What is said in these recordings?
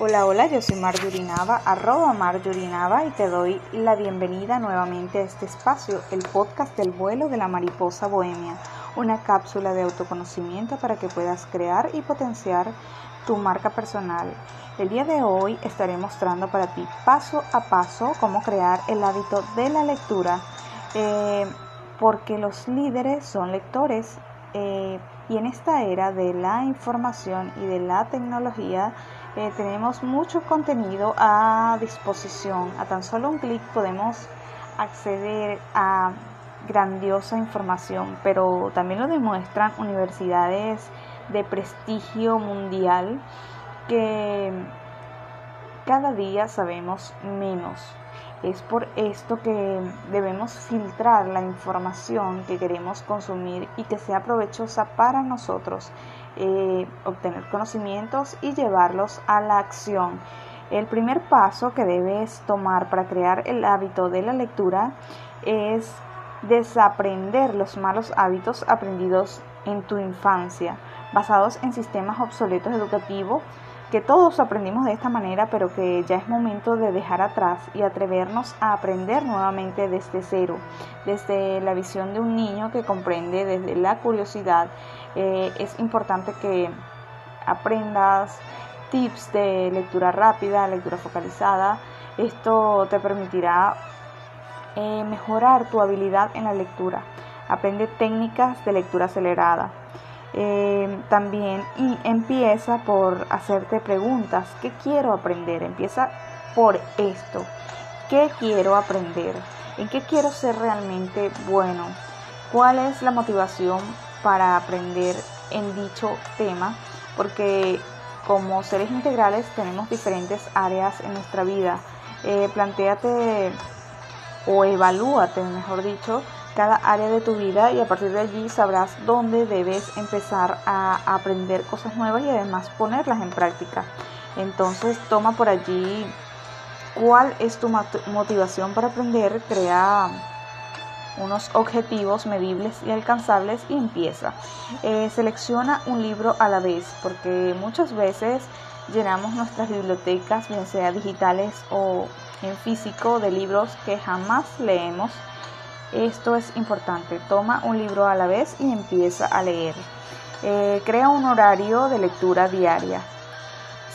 Hola, hola, yo soy Marjorinava, arroba Marjorinava y te doy la bienvenida nuevamente a este espacio, el podcast del vuelo de la mariposa bohemia, una cápsula de autoconocimiento para que puedas crear y potenciar tu marca personal. El día de hoy estaré mostrando para ti paso a paso cómo crear el hábito de la lectura, eh, porque los líderes son lectores eh, y en esta era de la información y de la tecnología, eh, tenemos mucho contenido a disposición. A tan solo un clic podemos acceder a grandiosa información, pero también lo demuestran universidades de prestigio mundial que cada día sabemos menos. Es por esto que debemos filtrar la información que queremos consumir y que sea provechosa para nosotros eh, obtener conocimientos y llevarlos a la acción. El primer paso que debes tomar para crear el hábito de la lectura es desaprender los malos hábitos aprendidos en tu infancia, basados en sistemas obsoletos educativos que todos aprendimos de esta manera, pero que ya es momento de dejar atrás y atrevernos a aprender nuevamente desde cero, desde la visión de un niño que comprende desde la curiosidad. Eh, es importante que aprendas tips de lectura rápida, lectura focalizada. Esto te permitirá eh, mejorar tu habilidad en la lectura. Aprende técnicas de lectura acelerada eh, también empieza por hacerte preguntas. ¿Qué quiero aprender? Empieza por esto. ¿Qué quiero aprender? ¿En qué quiero ser realmente bueno? ¿Cuál es la motivación para aprender en dicho tema? Porque como seres integrales tenemos diferentes áreas en nuestra vida. Eh, plantéate o evalúate, mejor dicho, cada área de tu vida y a partir de allí sabrás dónde debes empezar a aprender cosas nuevas y además ponerlas en práctica. Entonces toma por allí cuál es tu motivación para aprender, crea unos objetivos medibles y alcanzables y empieza. Eh, selecciona un libro a la vez porque muchas veces llenamos nuestras bibliotecas, bien sea digitales o en físico, de libros que jamás leemos esto es importante. Toma un libro a la vez y empieza a leer. Eh, crea un horario de lectura diaria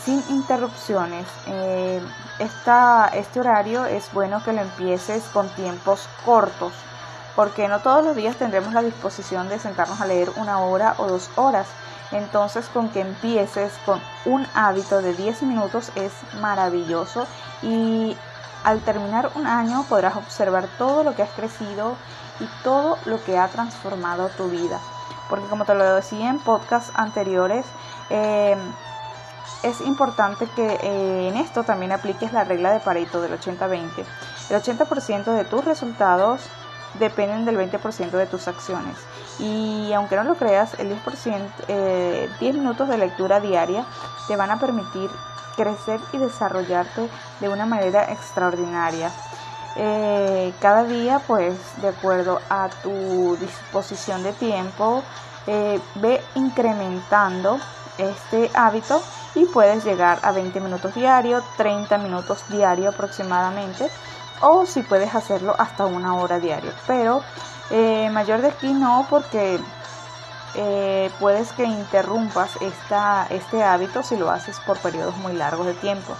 sin interrupciones. Eh, este horario es bueno que lo empieces con tiempos cortos porque no todos los días tendremos la disposición de sentarnos a leer una hora o dos horas. Entonces con que empieces con un hábito de 10 minutos es maravilloso y al terminar un año podrás observar todo lo que has crecido y todo lo que ha transformado tu vida. Porque como te lo decía en podcasts anteriores, eh, es importante que eh, en esto también apliques la regla de Pareto del 80-20. El 80% de tus resultados dependen del 20% de tus acciones. Y aunque no lo creas, el 10%, 10 eh, minutos de lectura diaria te van a permitir crecer y desarrollarte de una manera extraordinaria. Eh, cada día, pues, de acuerdo a tu disposición de tiempo, eh, ve incrementando este hábito y puedes llegar a 20 minutos diario, 30 minutos diario aproximadamente, o si puedes hacerlo hasta una hora diario. Pero eh, mayor de aquí no, porque eh, puedes que interrumpas esta, este hábito si lo haces por periodos muy largos de tiempo.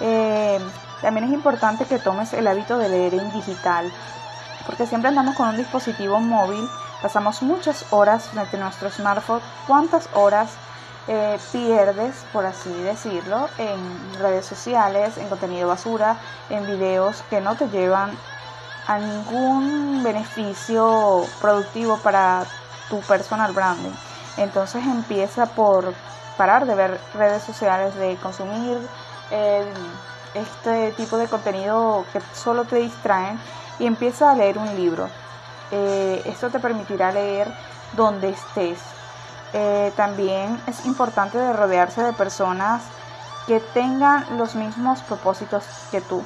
Eh, también es importante que tomes el hábito de leer en digital, porque siempre andamos con un dispositivo móvil, pasamos muchas horas frente a nuestro smartphone. ¿Cuántas horas eh, pierdes, por así decirlo, en redes sociales, en contenido basura, en videos que no te llevan a ningún beneficio productivo para tu personal branding. Entonces empieza por parar de ver redes sociales, de consumir eh, este tipo de contenido que solo te distraen y empieza a leer un libro. Eh, esto te permitirá leer donde estés. Eh, también es importante de rodearse de personas que tengan los mismos propósitos que tú.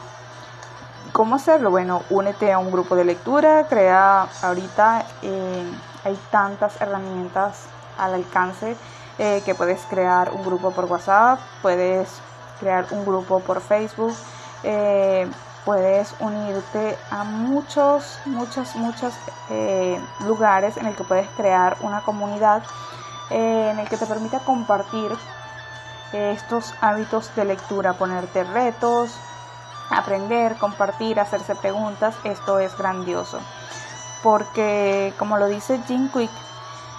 ¿Cómo hacerlo? Bueno, únete a un grupo de lectura, crea ahorita hay tantas herramientas al alcance eh, que puedes crear un grupo por WhatsApp, puedes crear un grupo por Facebook, eh, puedes unirte a muchos, muchos, muchos eh, lugares en el que puedes crear una comunidad en el que te permita compartir estos hábitos de lectura, ponerte retos, aprender, compartir, hacerse preguntas, esto es grandioso. Porque como lo dice Jim Quick,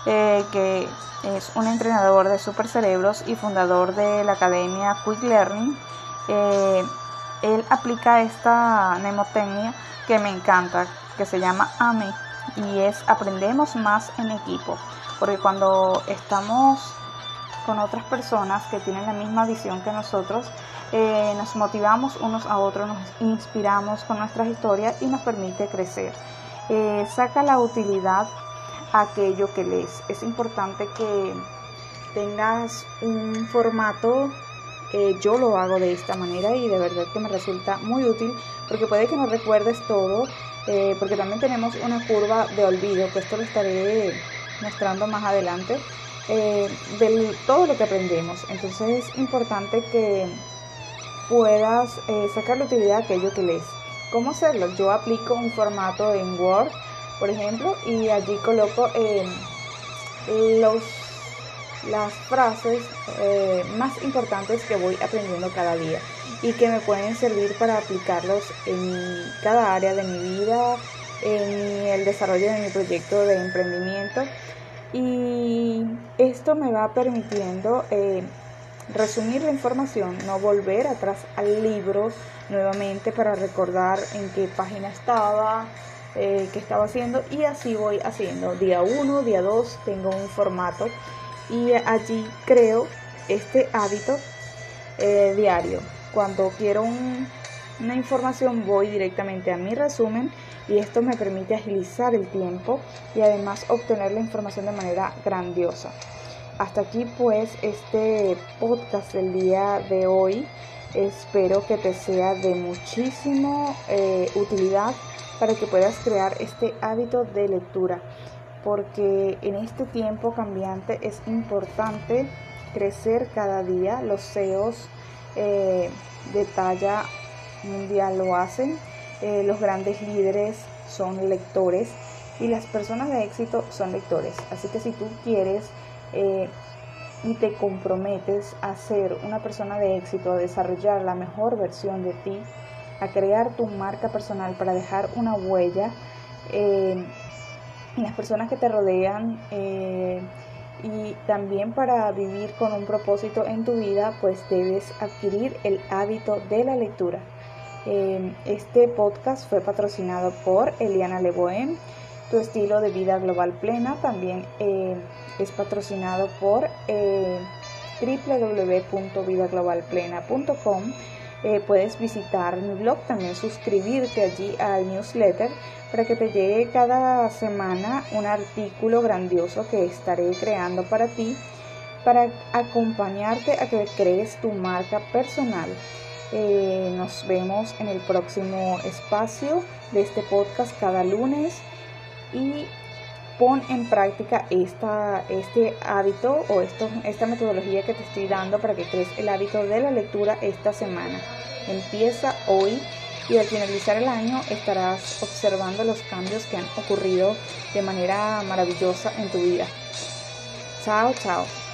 eh, que es un entrenador de supercerebros y fundador de la academia Quick Learning, eh, él aplica esta mnemotecnia que me encanta, que se llama AME, y es aprendemos más en equipo, porque cuando estamos con otras personas que tienen la misma visión que nosotros, eh, nos motivamos unos a otros, nos inspiramos con nuestras historias y nos permite crecer. Eh, saca la utilidad a aquello que lees. Es importante que tengas un formato eh, yo lo hago de esta manera y de verdad que me resulta muy útil porque puede que no recuerdes todo, porque también tenemos una curva de olvido, que esto lo estaré mostrando más adelante, de todo lo que aprendemos. Entonces es importante que puedas eh, sacar la utilidad de aquello que lees. ¿Cómo hacerlo? Yo aplico un formato en Word, por ejemplo, y allí coloco eh, los, las frases eh, más importantes que voy aprendiendo cada día y que me pueden servir para aplicarlos en cada área de mi vida, en el desarrollo de mi proyecto de emprendimiento. Y esto me va permitiendo resumir la información, no volver atrás al libro nuevamente para recordar en qué página estaba, eh, qué estaba haciendo y así voy haciendo. Día 1, día 2 tengo un formato y allí creo este hábito eh, diario. Cuando quiero una información voy directamente a mi resumen y esto me permite agilizar el tiempo y además obtener la información de manera grandiosa. Hasta aquí pues este podcast del día de hoy. Espero que te sea de muchísimo eh, utilidad para que puedas crear este hábito de lectura. Porque en este tiempo cambiante es importante crecer cada día. Los CEOs eh, de talla mundial lo hacen. Eh, los grandes líderes son lectores y las personas de éxito son lectores. Así que si tú quieres eh, y te comprometes a ser una persona de éxito, a desarrollar la mejor versión de ti, a crear tu marca personal para dejar una huella eh, en las personas que te rodean y también para vivir con un propósito en tu vida, pues debes adquirir el hábito de la lectura. Este podcast fue patrocinado por Eliana Leboen, tu estilo de vida global plena. También es patrocinado por eh, www.vidaglobalplena.com. Eh, puedes visitar mi blog, también suscribirte allí al newsletter para que te llegue cada semana un artículo grandioso que estaré creando para ti, para acompañarte a que crees tu marca personal. Eh, nos vemos en el próximo espacio de este podcast cada lunes y pon en práctica este hábito o esta metodología que te estoy dando para que crees el hábito de la lectura esta semana. Empieza hoy y al finalizar el año estarás observando los cambios que han ocurrido de manera maravillosa en tu vida. Chao, chao.